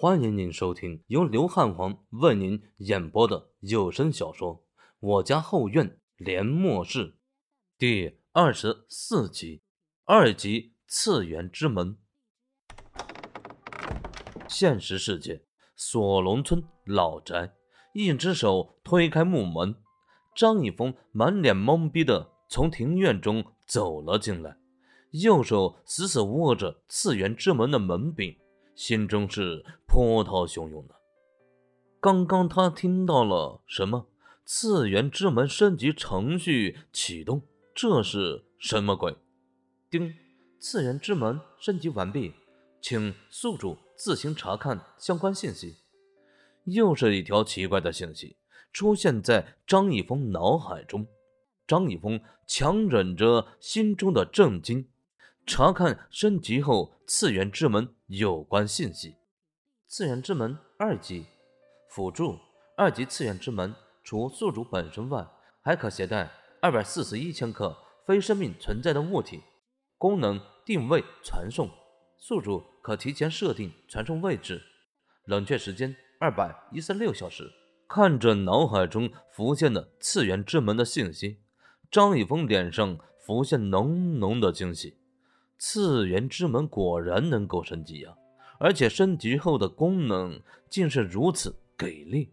欢迎您收听由刘汉皇为您演播的有声小说《我家后院连末世》第二十四集，二级次元之门。现实世界，锁龙村老宅，一只手推开木门，张一峰满脸懵逼的从庭院中走了进来，右手死死握着次元之门的门柄。心中是波涛汹涌的。刚刚他听到了什么？次元之门升级程序启动，这是什么鬼？丁，次元之门升级完毕，请宿主自行查看相关信息。又是一条奇怪的信息出现在张一峰脑海中。张一峰强忍着心中的震惊。查看升级后次元之门有关信息。次元之门二级辅助二级次元之门，除宿主本身外，还可携带二百四十一千克非生命存在的物体。功能定位传送，宿主可提前设定传送位置。冷却时间二百一十六小时。看着脑海中浮现的次元之门的信息，张一峰脸上浮现浓浓的惊喜。次元之门果然能够升级呀，而且升级后的功能竟是如此给力。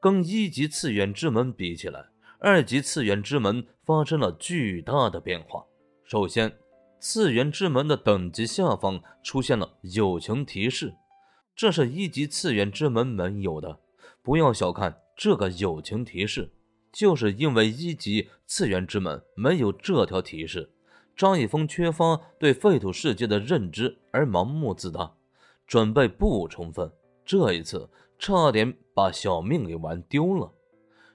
跟一级次元之门比起来，二级次元之门发生了巨大的变化。首先，次元之门的等级下方出现了友情提示，这是一级次元之门没有的。不要小看这个友情提示，就是因为一级次元之门没有这条提示。张一峰缺乏对废土世界的认知而盲目自大，准备不充分，这一次差点把小命给玩丢了。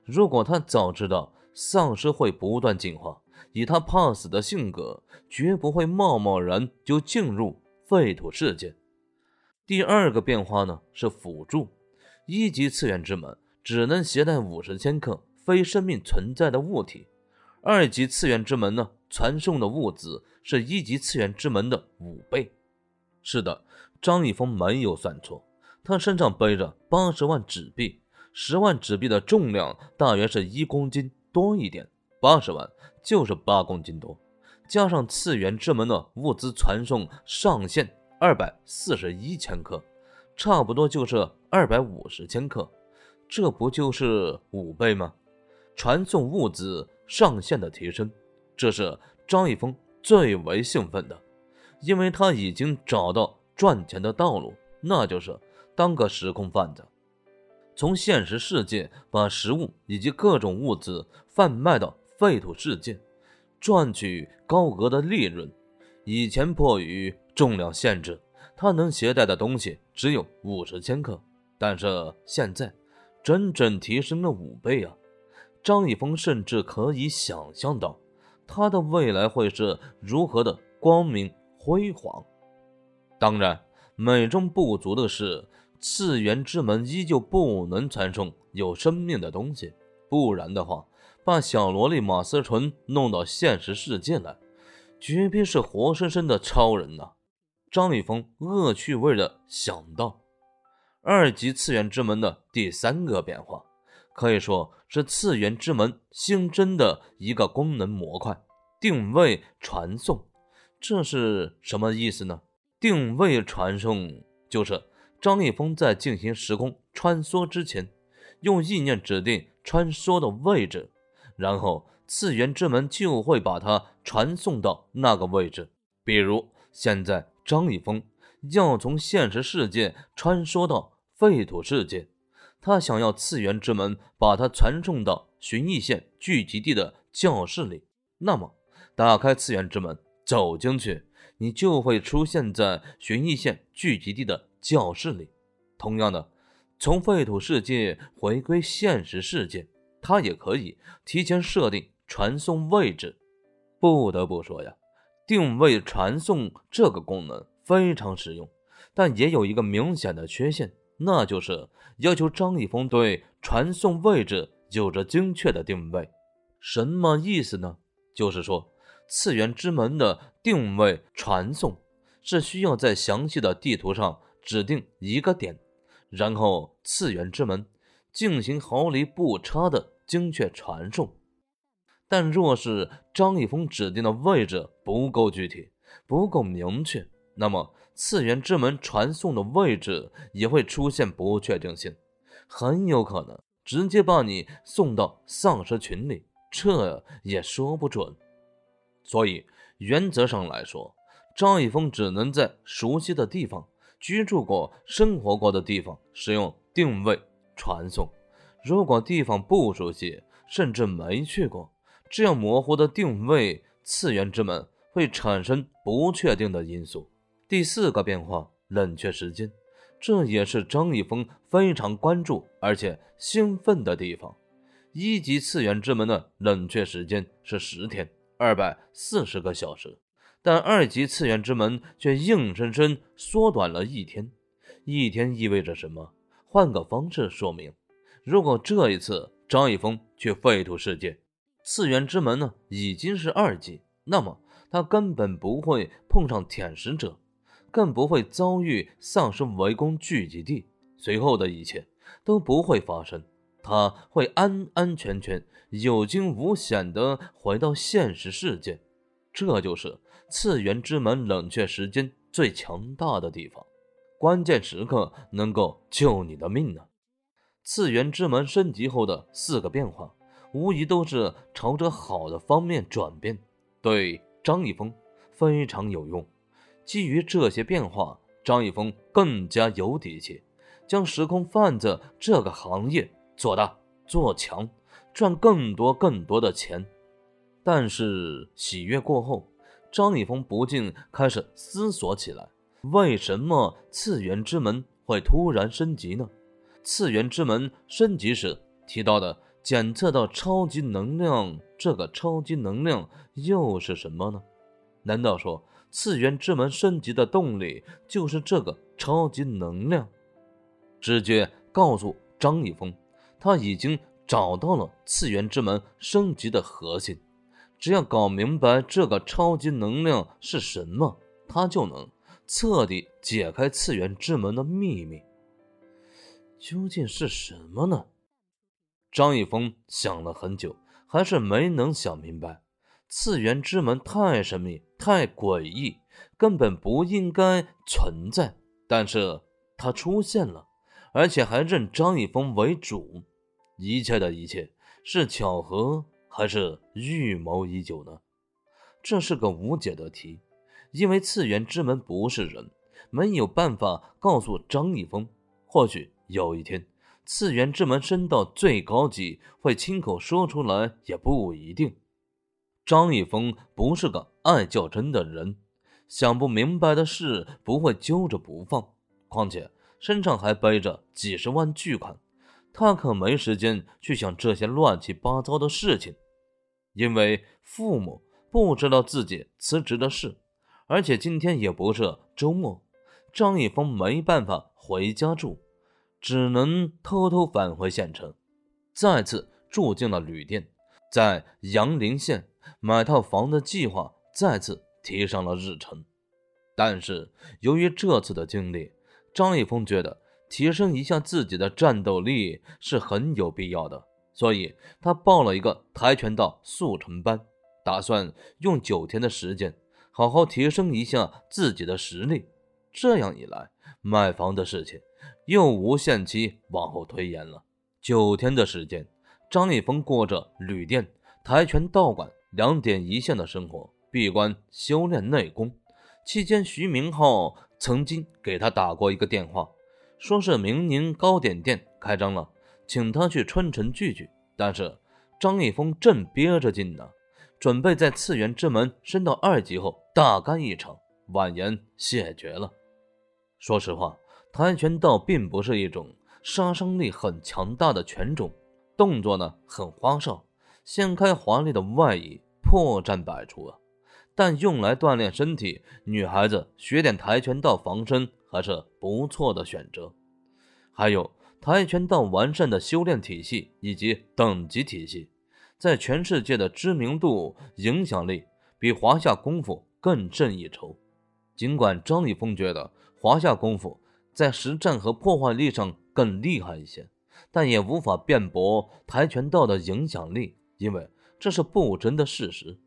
如果他早知道丧尸会不断进化，以他怕死的性格，绝不会贸贸然就进入废土世界。第二个变化呢是辅助，一级次元之门只能携带五十千克非生命存在的物体，二级次元之门呢？传送的物资是一级次元之门的五倍。是的，张一峰没有算错，他身上背着八十万纸币，十万纸币的重量大约是一公斤多一点，八十万就是八公斤多，加上次元之门的物资传送上限二百四十一千克，差不多就是二百五十千克，这不就是五倍吗？传送物资上限的提升。这是张一峰最为兴奋的，因为他已经找到赚钱的道路，那就是当个时空贩子，从现实世界把食物以及各种物资贩卖到废土世界，赚取高额的利润。以前迫于重量限制，他能携带的东西只有五十千克，但是现在整整提升了五倍啊！张一峰甚至可以想象到。他的未来会是如何的光明辉煌？当然，美中不足的是，次元之门依旧不能传送有生命的东西，不然的话，把小萝莉马思纯弄到现实世界来，绝逼是活生生的超人呐！张立峰恶趣味的想到。二级次元之门的第三个变化。可以说是次元之门新增的一个功能模块——定位传送。这是什么意思呢？定位传送就是张一峰在进行时空穿梭之前，用意念指定穿梭的位置，然后次元之门就会把它传送到那个位置。比如现在张一峰要从现实世界穿梭到废土世界。他想要次元之门把他传送到寻异县聚集地的教室里，那么打开次元之门走进去，你就会出现在寻异县聚集地的教室里。同样的，从废土世界回归现实世界，他也可以提前设定传送位置。不得不说呀，定位传送这个功能非常实用，但也有一个明显的缺陷。那就是要求张一峰对传送位置有着精确的定位，什么意思呢？就是说，次元之门的定位传送是需要在详细的地图上指定一个点，然后次元之门进行毫厘不差的精确传送。但若是张一峰指定的位置不够具体、不够明确，那么次元之门传送的位置也会出现不确定性，很有可能直接把你送到丧尸群里，这也说不准。所以原则上来说，张一峰只能在熟悉的地方、居住过、生活过的地方使用定位传送。如果地方不熟悉，甚至没去过，这样模糊的定位，次元之门会产生不确定的因素。第四个变化，冷却时间，这也是张一峰非常关注而且兴奋的地方。一级次元之门的冷却时间是十天，二百四十个小时，但二级次元之门却硬生生缩短了一天。一天意味着什么？换个方式说明，如果这一次张一峰去废土世界。次元之门呢，已经是二级，那么他根本不会碰上舔食者，更不会遭遇丧尸围攻聚集地，随后的一切都不会发生，他会安安全全、有惊无险地回到现实世界。这就是次元之门冷却时间最强大的地方，关键时刻能够救你的命呢。次元之门升级后的四个变化。无疑都是朝着好的方面转变，对张一峰非常有用。基于这些变化，张一峰更加有底气，将时空贩子这个行业做大做强，赚更多更多的钱。但是喜悦过后，张一峰不禁开始思索起来：为什么次元之门会突然升级呢？次元之门升级时提到的。检测到超级能量，这个超级能量又是什么呢？难道说次元之门升级的动力就是这个超级能量？直觉告诉张一峰，他已经找到了次元之门升级的核心。只要搞明白这个超级能量是什么，他就能彻底解开次元之门的秘密。究竟是什么呢？张一峰想了很久，还是没能想明白。次元之门太神秘、太诡异，根本不应该存在。但是它出现了，而且还认张一峰为主。一切的一切，是巧合还是预谋已久呢？这是个无解的题，因为次元之门不是人，没有办法告诉张一峰。或许有一天。次元之门升到最高级，会亲口说出来也不一定。张一峰不是个爱较真的人，想不明白的事不会揪着不放。况且身上还背着几十万巨款，他可没时间去想这些乱七八糟的事情。因为父母不知道自己辞职的事，而且今天也不是周末，张一峰没办法回家住。只能偷偷返回县城，再次住进了旅店，在阳陵县买套房的计划再次提上了日程。但是由于这次的经历，张一峰觉得提升一下自己的战斗力是很有必要的，所以他报了一个跆拳道速成班，打算用九天的时间好好提升一下自己的实力。这样一来，卖房的事情。又无限期往后推延了九天的时间，张一峰过着旅店、跆拳道馆两点一线的生活，闭关修炼内功。期间，徐明浩曾经给他打过一个电话，说是明宁糕点店开张了，请他去春城聚聚。但是张一峰正憋着劲呢，准备在次元之门升到二级后大干一场，婉言谢绝了。说实话。跆拳道并不是一种杀伤力很强大的拳种，动作呢很花哨，掀开华丽的外衣，破绽百出啊。但用来锻炼身体，女孩子学点跆拳道防身还是不错的选择。还有跆拳道完善的修炼体系以及等级体系，在全世界的知名度、影响力比华夏功夫更胜一筹。尽管张立峰觉得华夏功夫。在实战和破坏力上更厉害一些，但也无法辩驳跆拳道的影响力，因为这是不争的事实。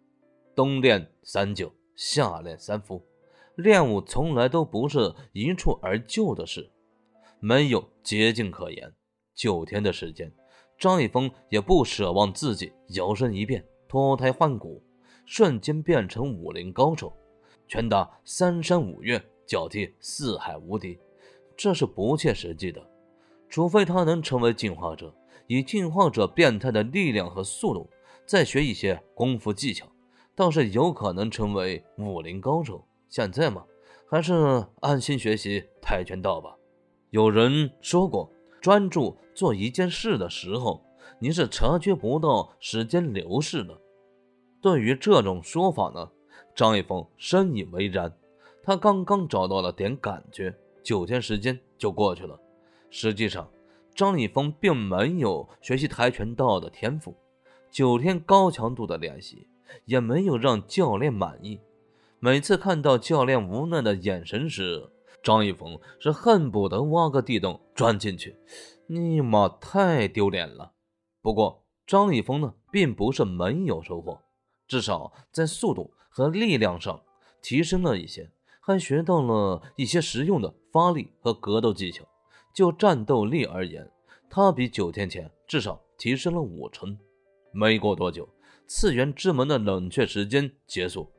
冬练三九，夏练三伏，练武从来都不是一蹴而就的事，没有捷径可言。九天的时间，张一峰也不奢望自己摇身一变、脱胎换骨，瞬间变成武林高手，拳打三山五岳，脚踢四海无敌。这是不切实际的，除非他能成为进化者，以进化者变态的力量和速度，再学一些功夫技巧，倒是有可能成为武林高手。现在嘛，还是安心学习跆拳道吧。有人说过，专注做一件事的时候，你是察觉不到时间流逝的。对于这种说法呢，张一峰深以为然。他刚刚找到了点感觉。九天时间就过去了。实际上，张一峰并没有学习跆拳道的天赋。九天高强度的练习也没有让教练满意。每次看到教练无奈的眼神时，张一峰是恨不得挖个地洞钻进去。尼玛，太丢脸了！不过，张一峰呢，并不是没有收获，至少在速度和力量上提升了一些。还学到了一些实用的发力和格斗技巧。就战斗力而言，他比九天前至少提升了五成。没过多久，次元之门的冷却时间结束，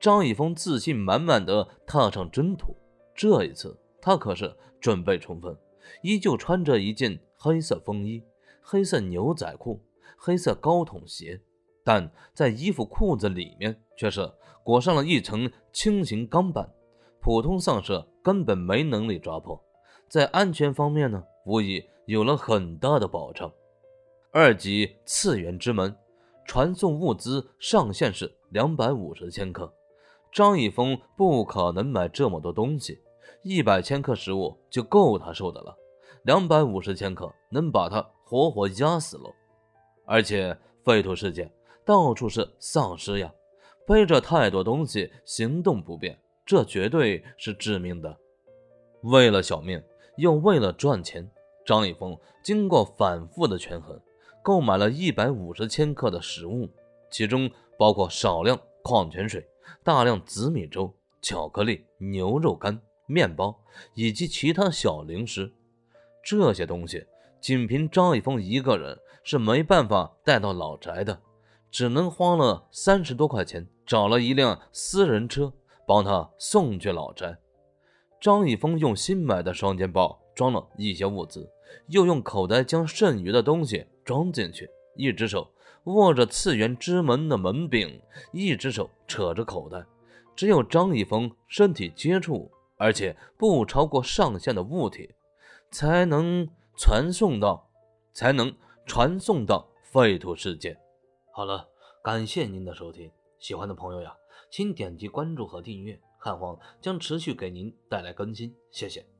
张一峰自信满满的踏上征途。这一次，他可是准备充分，依旧穿着一件黑色风衣、黑色牛仔裤、黑色高筒鞋，但在衣服裤子里面却是裹上了一层轻型钢板。普通丧尸根本没能力抓破，在安全方面呢，无疑有了很大的保障。二级次元之门传送物资上限是两百五十千克，张一峰不可能买这么多东西，一百千克食物就够他受的了，两百五十千克能把他活活压死了。而且废土世界到处是丧尸呀，背着太多东西，行动不便。这绝对是致命的。为了小命，又为了赚钱，张一峰经过反复的权衡，购买了一百五十千克的食物，其中包括少量矿泉水、大量紫米粥、巧克力、牛肉干、面包以及其他小零食。这些东西，仅凭张一峰一个人是没办法带到老宅的，只能花了三十多块钱找了一辆私人车。帮他送去老宅。张一峰用新买的双肩包装了一些物资，又用口袋将剩余的东西装进去。一只手握着次元之门的门柄，一只手扯着口袋。只有张一峰身体接触，而且不超过上限的物体，才能传送到，才能传送到废土世界。好了，感谢您的收听，喜欢的朋友呀。请点击关注和订阅，汉皇将持续给您带来更新，谢谢。